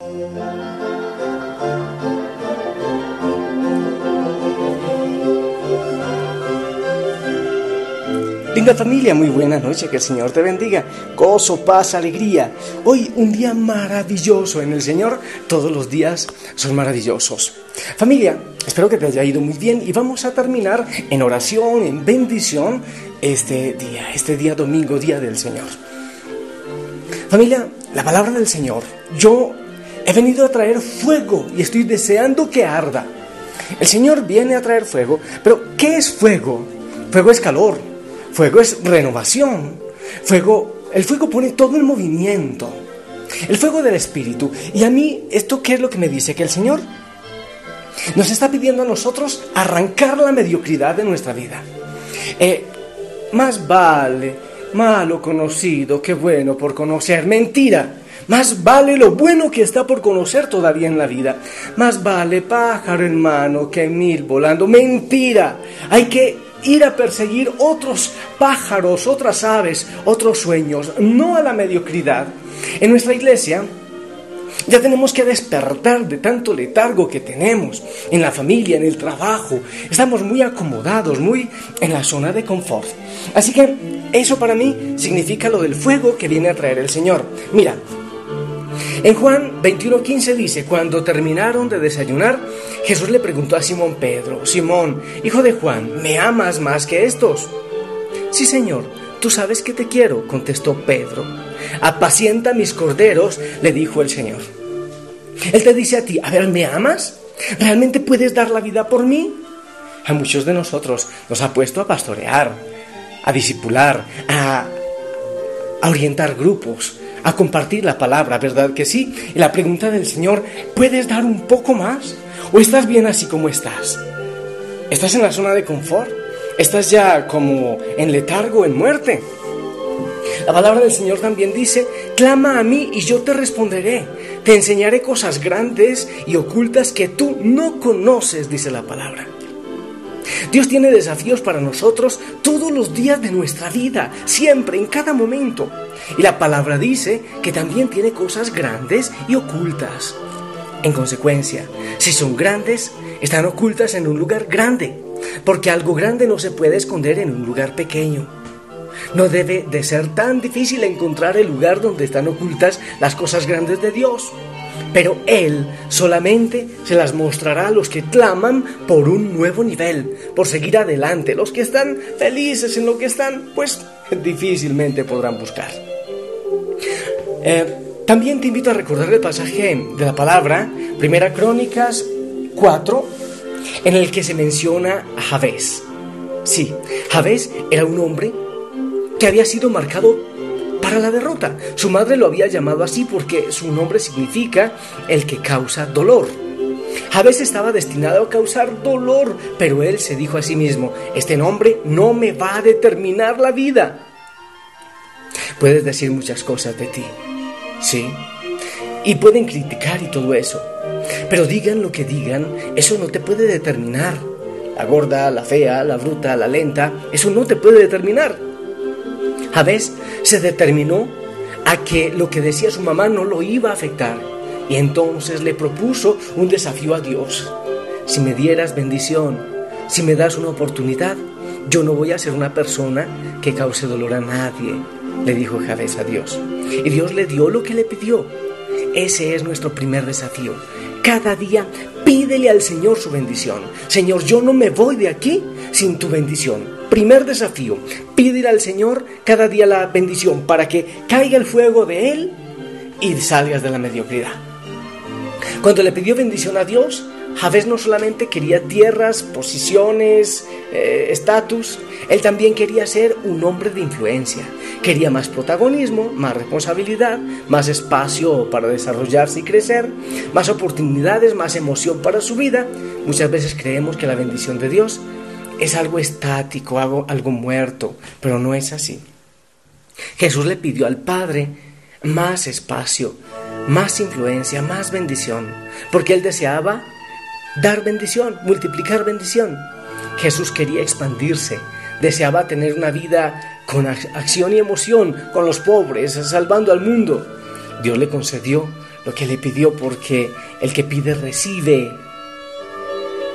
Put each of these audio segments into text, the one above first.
Linda familia, muy buena noche, que el Señor te bendiga. Gozo, paz, alegría. Hoy un día maravilloso en el Señor. Todos los días son maravillosos. Familia, espero que te haya ido muy bien y vamos a terminar en oración, en bendición este día, este día domingo, día del Señor. Familia, la palabra del Señor. Yo he venido a traer fuego y estoy deseando que arda. El Señor viene a traer fuego, pero ¿qué es fuego? Fuego es calor. Fuego es renovación. Fuego, el fuego pone todo el movimiento. El fuego del Espíritu. Y a mí, ¿esto qué es lo que me dice? Que el Señor nos está pidiendo a nosotros arrancar la mediocridad de nuestra vida. Eh, más vale malo conocido que bueno por conocer. Mentira. Más vale lo bueno que está por conocer todavía en la vida. Más vale pájaro en mano que mil volando. Mentira. Hay que ir a perseguir otros pájaros, otras aves, otros sueños, no a la mediocridad. En nuestra iglesia ya tenemos que despertar de tanto letargo que tenemos en la familia, en el trabajo. Estamos muy acomodados, muy en la zona de confort. Así que eso para mí significa lo del fuego que viene a traer el Señor. Mira, en Juan 21:15 dice, cuando terminaron de desayunar, Jesús le preguntó a Simón Pedro, Simón, hijo de Juan, ¿me amas más que estos? Sí, Señor, tú sabes que te quiero, contestó Pedro. Apacienta mis corderos, le dijo el Señor. Él te dice a ti, a ver, ¿me amas? ¿Realmente puedes dar la vida por mí? A muchos de nosotros nos ha puesto a pastorear, a disipular, a, a orientar grupos, a compartir la palabra, ¿verdad que sí? Y la pregunta del Señor, ¿puedes dar un poco más? ¿O estás bien así como estás? ¿Estás en la zona de confort? ¿Estás ya como en letargo, en muerte? La palabra del Señor también dice, clama a mí y yo te responderé. Te enseñaré cosas grandes y ocultas que tú no conoces, dice la palabra. Dios tiene desafíos para nosotros todos los días de nuestra vida, siempre, en cada momento. Y la palabra dice que también tiene cosas grandes y ocultas. En consecuencia, si son grandes, están ocultas en un lugar grande, porque algo grande no se puede esconder en un lugar pequeño. No debe de ser tan difícil encontrar el lugar donde están ocultas las cosas grandes de Dios pero Él solamente se las mostrará a los que claman por un nuevo nivel, por seguir adelante. Los que están felices en lo que están, pues difícilmente podrán buscar. Eh, también te invito a recordar el pasaje de la palabra, Primera Crónicas 4, en el que se menciona a Javés. Sí, Javés era un hombre que había sido marcado para la derrota. Su madre lo había llamado así porque su nombre significa el que causa dolor. Javés estaba destinado a causar dolor, pero él se dijo a sí mismo, este nombre no me va a determinar la vida. Puedes decir muchas cosas de ti, sí, y pueden criticar y todo eso, pero digan lo que digan, eso no te puede determinar. La gorda, la fea, la bruta, la lenta, eso no te puede determinar. Javés se determinó a que lo que decía su mamá no lo iba a afectar y entonces le propuso un desafío a Dios. Si me dieras bendición, si me das una oportunidad, yo no voy a ser una persona que cause dolor a nadie, le dijo Javés a Dios. Y Dios le dio lo que le pidió. Ese es nuestro primer desafío. Cada día pídele al Señor su bendición. Señor, yo no me voy de aquí sin tu bendición. Primer desafío, pídele al Señor cada día la bendición para que caiga el fuego de Él y salgas de la mediocridad. Cuando le pidió bendición a Dios, Javés no solamente quería tierras, posiciones, eh, estatus, él también quería ser un hombre de influencia. Quería más protagonismo, más responsabilidad, más espacio para desarrollarse y crecer, más oportunidades, más emoción para su vida. Muchas veces creemos que la bendición de Dios es algo estático, algo, algo muerto, pero no es así. Jesús le pidió al Padre más espacio, más influencia, más bendición, porque él deseaba dar bendición, multiplicar bendición. Jesús quería expandirse, deseaba tener una vida con acción y emoción, con los pobres, salvando al mundo. Dios le concedió lo que le pidió porque el que pide recibe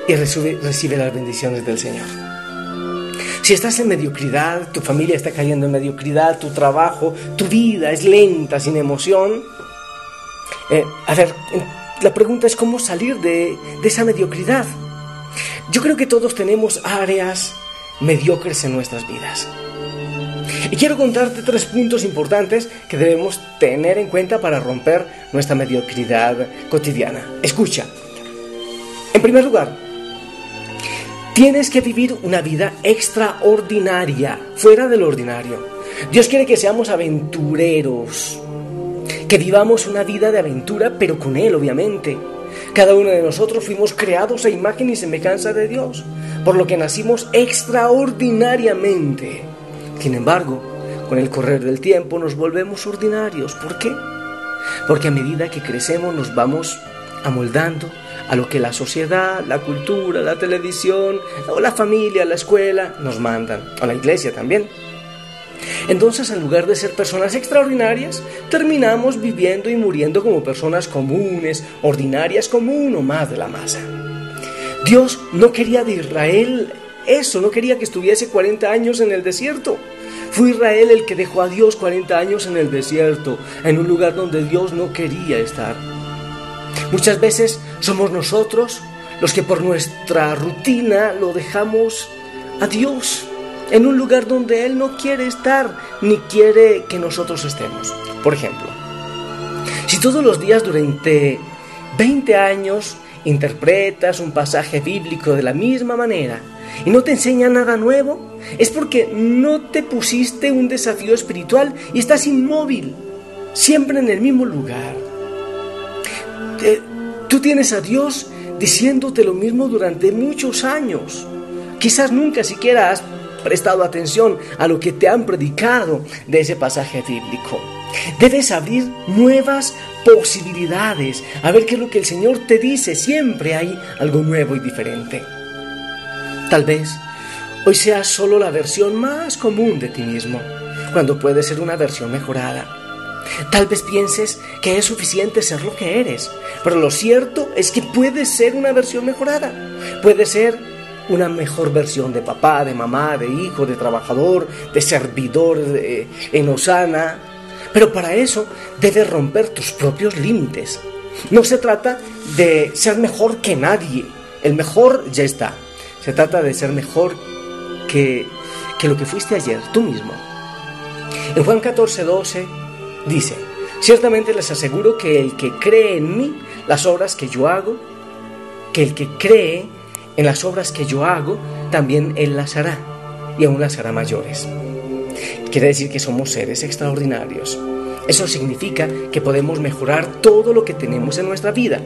y recibe, recibe las bendiciones del Señor. Si estás en mediocridad, tu familia está cayendo en mediocridad, tu trabajo, tu vida es lenta, sin emoción, eh, a ver, la pregunta es cómo salir de, de esa mediocridad. Yo creo que todos tenemos áreas mediocres en nuestras vidas. Y quiero contarte tres puntos importantes que debemos tener en cuenta para romper nuestra mediocridad cotidiana. Escucha. En primer lugar, tienes que vivir una vida extraordinaria, fuera del ordinario. Dios quiere que seamos aventureros, que vivamos una vida de aventura, pero con Él, obviamente. Cada uno de nosotros fuimos creados a imagen y semejanza de Dios, por lo que nacimos extraordinariamente. Sin embargo, con el correr del tiempo nos volvemos ordinarios. ¿Por qué? Porque a medida que crecemos nos vamos amoldando a lo que la sociedad, la cultura, la televisión, o la familia, la escuela nos mandan, a la iglesia también. Entonces, en lugar de ser personas extraordinarias, terminamos viviendo y muriendo como personas comunes, ordinarias como uno más de la masa. Dios no quería de Israel eso, no quería que estuviese 40 años en el desierto. Fue Israel el que dejó a Dios 40 años en el desierto, en un lugar donde Dios no quería estar. Muchas veces somos nosotros los que por nuestra rutina lo dejamos a Dios en un lugar donde Él no quiere estar ni quiere que nosotros estemos. Por ejemplo, si todos los días durante 20 años interpretas un pasaje bíblico de la misma manera y no te enseña nada nuevo, es porque no te pusiste un desafío espiritual y estás inmóvil, siempre en el mismo lugar. Tú tienes a Dios diciéndote lo mismo durante muchos años. Quizás nunca siquiera has prestado atención a lo que te han predicado de ese pasaje bíblico. Debes abrir nuevas posibilidades, a ver qué es lo que el Señor te dice. Siempre hay algo nuevo y diferente. Tal vez hoy sea solo la versión más común de ti mismo, cuando puede ser una versión mejorada. Tal vez pienses que es suficiente ser lo que eres, pero lo cierto es que puede ser una versión mejorada. Puede ser una mejor versión de papá, de mamá, de hijo, de trabajador, de servidor en Osana. Pero para eso debes romper tus propios límites. No se trata de ser mejor que nadie. El mejor ya está. Se trata de ser mejor que, que lo que fuiste ayer, tú mismo. En Juan 14, 12 dice, ciertamente les aseguro que el que cree en mí, las obras que yo hago, que el que cree en las obras que yo hago, también Él las hará, y aún las hará mayores. Quiere decir que somos seres extraordinarios. Eso significa que podemos mejorar todo lo que tenemos en nuestra vida.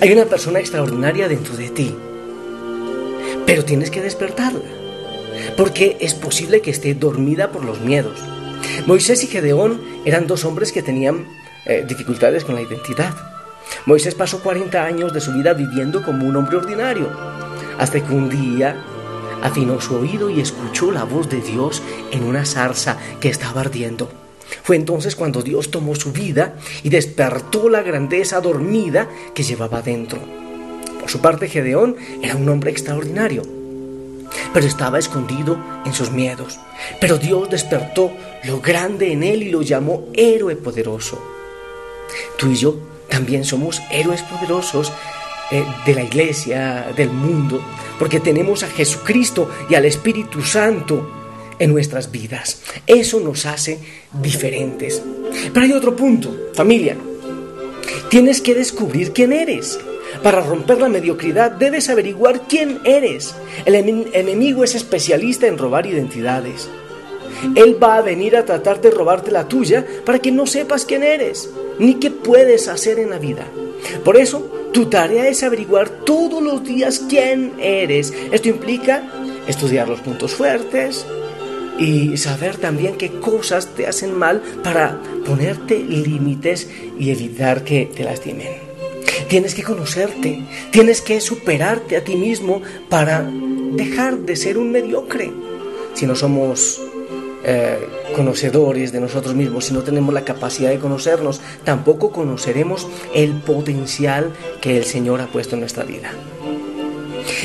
Hay una persona extraordinaria dentro de ti, pero tienes que despertarla, porque es posible que esté dormida por los miedos. Moisés y Gedeón eran dos hombres que tenían eh, dificultades con la identidad. Moisés pasó 40 años de su vida viviendo como un hombre ordinario, hasta que un día afinó su oído y escuchó la voz de Dios en una zarza que estaba ardiendo. Fue entonces cuando Dios tomó su vida y despertó la grandeza dormida que llevaba dentro. Por su parte, Gedeón era un hombre extraordinario, pero estaba escondido en sus miedos. Pero Dios despertó lo grande en él y lo llamó héroe poderoso. Tú y yo también somos héroes poderosos eh, de la iglesia, del mundo, porque tenemos a Jesucristo y al Espíritu Santo en nuestras vidas. Eso nos hace diferentes. Pero hay otro punto, familia. Tienes que descubrir quién eres. Para romper la mediocridad debes averiguar quién eres. El enemigo es especialista en robar identidades. Él va a venir a tratar de robarte la tuya para que no sepas quién eres, ni qué puedes hacer en la vida. Por eso, tu tarea es averiguar todos los días quién eres. Esto implica estudiar los puntos fuertes y saber también qué cosas te hacen mal para ponerte límites y evitar que te lastimen. Tienes que conocerte, tienes que superarte a ti mismo para dejar de ser un mediocre. Si no somos eh, conocedores de nosotros mismos, si no tenemos la capacidad de conocernos, tampoco conoceremos el potencial que el Señor ha puesto en nuestra vida.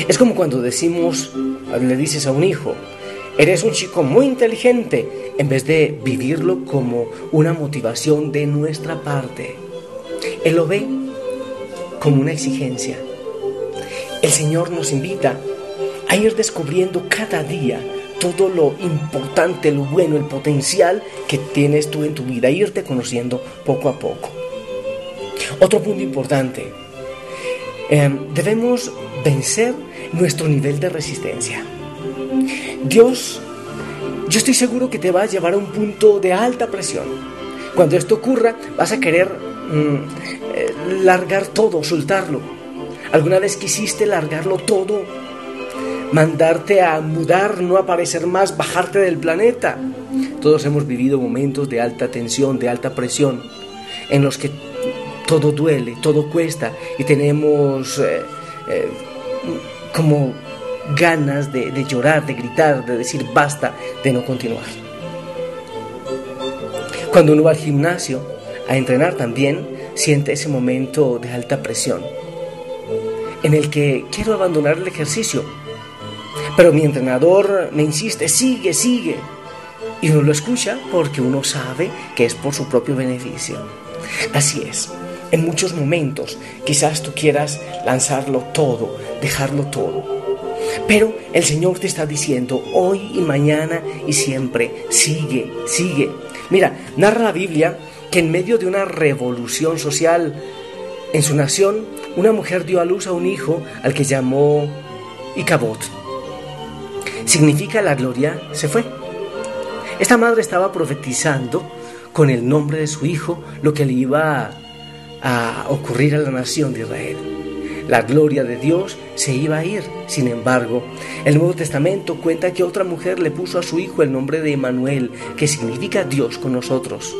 Es como cuando decimos, le dices a un hijo, eres un chico muy inteligente, en vez de vivirlo como una motivación de nuestra parte. Él lo ve como una exigencia. El Señor nos invita a ir descubriendo cada día todo lo importante, lo bueno, el potencial que tienes tú en tu vida, irte conociendo poco a poco. Otro punto importante, em, debemos vencer nuestro nivel de resistencia. Dios, yo estoy seguro que te va a llevar a un punto de alta presión. Cuando esto ocurra, vas a querer mm, largar todo, soltarlo. ¿Alguna vez quisiste largarlo todo mandarte a mudar, no aparecer más, bajarte del planeta. Todos hemos vivido momentos de alta tensión, de alta presión, en los que todo duele, todo cuesta y tenemos eh, eh, como ganas de, de llorar, de gritar, de decir basta, de no continuar. Cuando uno va al gimnasio a entrenar también, siente ese momento de alta presión, en el que quiero abandonar el ejercicio, pero mi entrenador me insiste, sigue, sigue. Y uno lo escucha porque uno sabe que es por su propio beneficio. Así es. En muchos momentos quizás tú quieras lanzarlo todo, dejarlo todo. Pero el Señor te está diciendo hoy y mañana y siempre, sigue, sigue. Mira, narra la Biblia que en medio de una revolución social en su nación, una mujer dio a luz a un hijo al que llamó Icabod significa la gloria se fue. Esta madre estaba profetizando con el nombre de su hijo lo que le iba a, ocurrir a la nación de Israel. La gloria de Dios se iba a ir. Sin embargo, el Nuevo Testamento cuenta que otra mujer le puso a su hijo el nombre de Emanuel, que significa Dios con nosotros.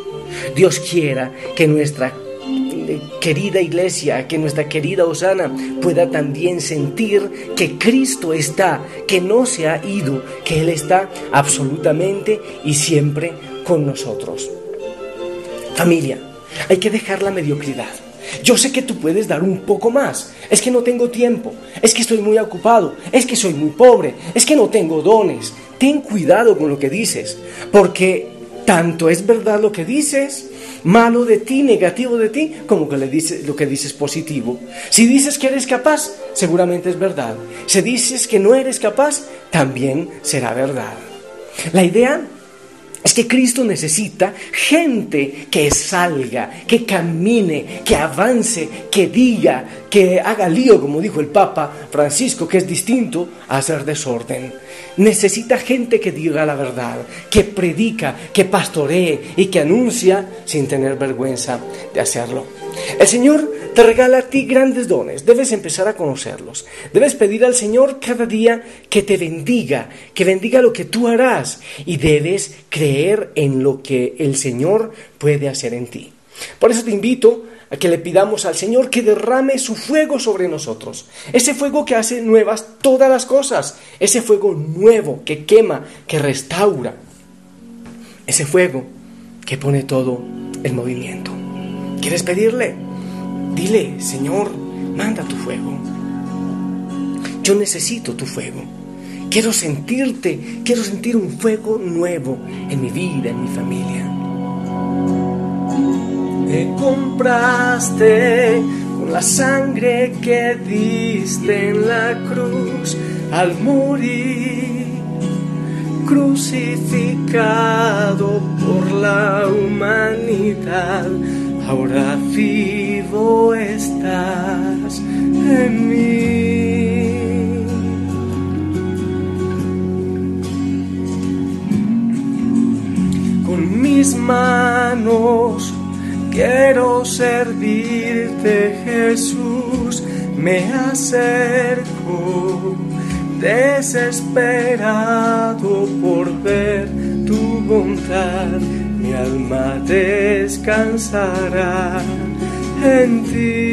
Dios quiera que nuestra querida iglesia, que nuestra querida Osana pueda también sentir que Cristo está, que no se ha ido, que Él está absolutamente y siempre con nosotros. Familia, hay que dejar la mediocridad. Yo sé que tú puedes dar un poco más. Es que no tengo tiempo. Es que estoy muy ocupado. Es que soy muy pobre. Es que no tengo dones. Ten cuidado con lo que dices. Porque tanto es verdad lo que dices malo de ti, negativo de ti, como que le dices, lo que dices positivo. Si dices que eres capaz, seguramente es verdad. Si dices que no eres capaz, también será verdad. La idea es que Cristo necesita gente que salga, que camine, que avance, que diga, que haga lío, como dijo el Papa Francisco, que es distinto a hacer desorden. Necesita gente que diga la verdad, que predica, que pastoree y que anuncia sin tener vergüenza de hacerlo. El Señor te regala a ti grandes dones, debes empezar a conocerlos. Debes pedir al Señor cada día que te bendiga, que bendiga lo que tú harás y debes creer en lo que el Señor puede hacer en ti. Por eso te invito a que le pidamos al Señor que derrame su fuego sobre nosotros. Ese fuego que hace nuevas todas las cosas. Ese fuego nuevo que quema, que restaura. Ese fuego que pone todo en movimiento. ¿Quieres pedirle? Dile, Señor, manda tu fuego. Yo necesito tu fuego. Quiero sentirte, quiero sentir un fuego nuevo en mi vida, en mi familia. Te compraste con la sangre que diste en la cruz al morir, crucificado por la humanidad ahora vivo estás, en mí. Con mis manos quiero servirte, Jesús, me acerco desesperado por ver tu bondad, mi alma descansará en ti.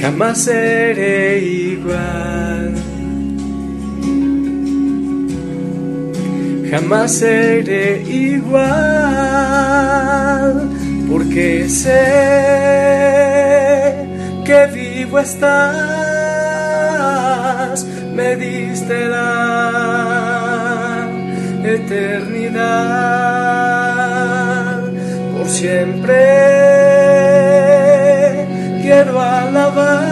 Jamás seré igual. Jamás seré igual porque sé que vivo estás, me diste la eternidad, por siempre quiero alabar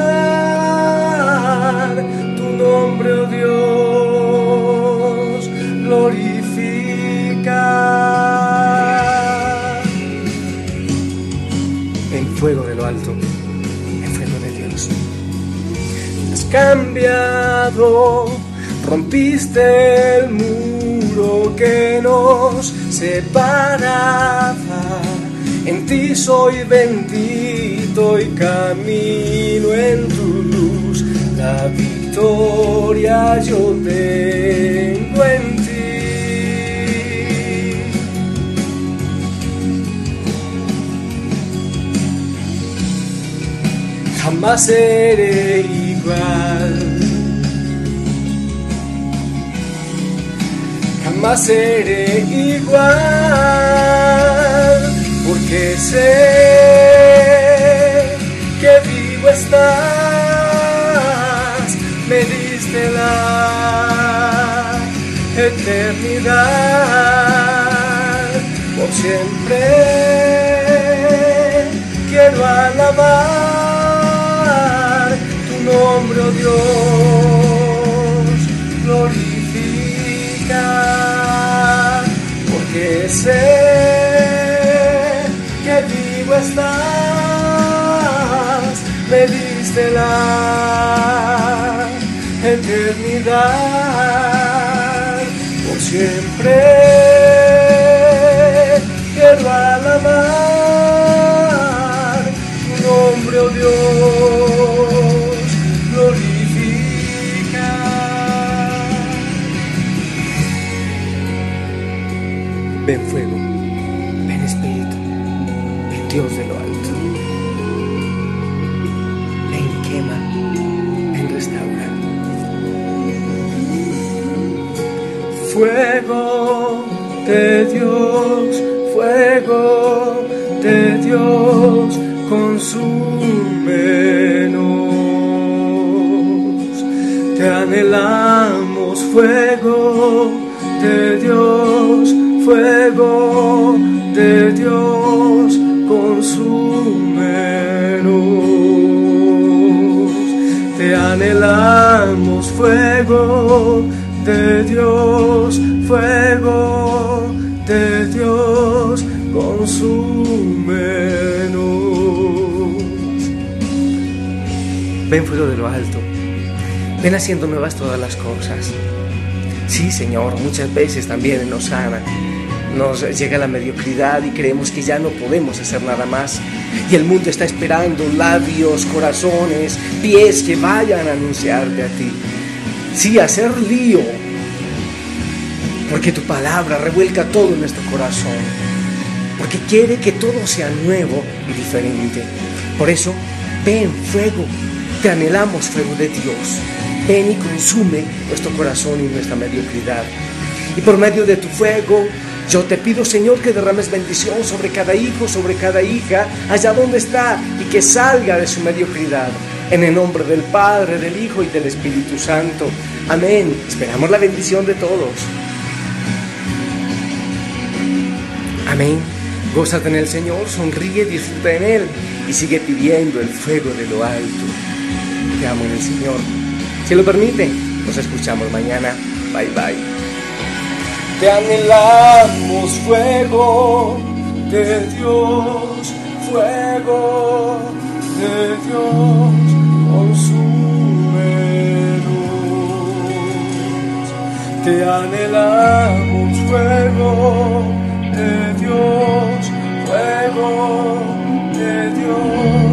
tu nombre, oh Dios, glorificar en fuego de lo alto, en fuego de Dios. Has cambiado, rompiste el muro que nos separaba. En ti soy bendito y camino en tu luz. La victoria yo tengo en ti. Jamás seré igual. Jamás seré igual. Porque sé que vivo estás. Me diste la eternidad. Por siempre quiero alabar tu nombre, oh Dios, diste la eternidad, por siempre quiero alabar tu nombre, oh Dios, glorifica. Ven fuego, ven espíritu, ven Dios de lo alto. Fuego de Dios, fuego de Dios, consúmenos. Te anhelamos, fuego de Dios, fuego de Dios, consúmenos. Te anhelamos, fuego Dios, fuego de Dios, consúmenos. Ven fuego de lo alto, ven haciendo nuevas todas las cosas. Sí, Señor, muchas veces también nos sana. Nos llega la mediocridad y creemos que ya no podemos hacer nada más. Y el mundo está esperando labios, corazones, pies que vayan a anunciarte a ti. Sí, hacer lío. Porque tu palabra revuelca todo nuestro corazón. Porque quiere que todo sea nuevo y diferente. Por eso, ven fuego. Te anhelamos fuego de Dios. Ven y consume nuestro corazón y nuestra mediocridad. Y por medio de tu fuego, yo te pido, Señor, que derrames bendición sobre cada hijo, sobre cada hija, allá donde está, y que salga de su mediocridad. En el nombre del Padre, del Hijo y del Espíritu Santo. Amén. Esperamos la bendición de todos. Amén. Gózate en el Señor, sonríe, disfruta en Él y sigue pidiendo el fuego de lo alto. Te amo en el Señor. Si lo permite, nos escuchamos mañana. Bye bye. te anhelamos fuego de Dios, fuego de Dios, te anhelamos fuego de Dios, fuego de Dios.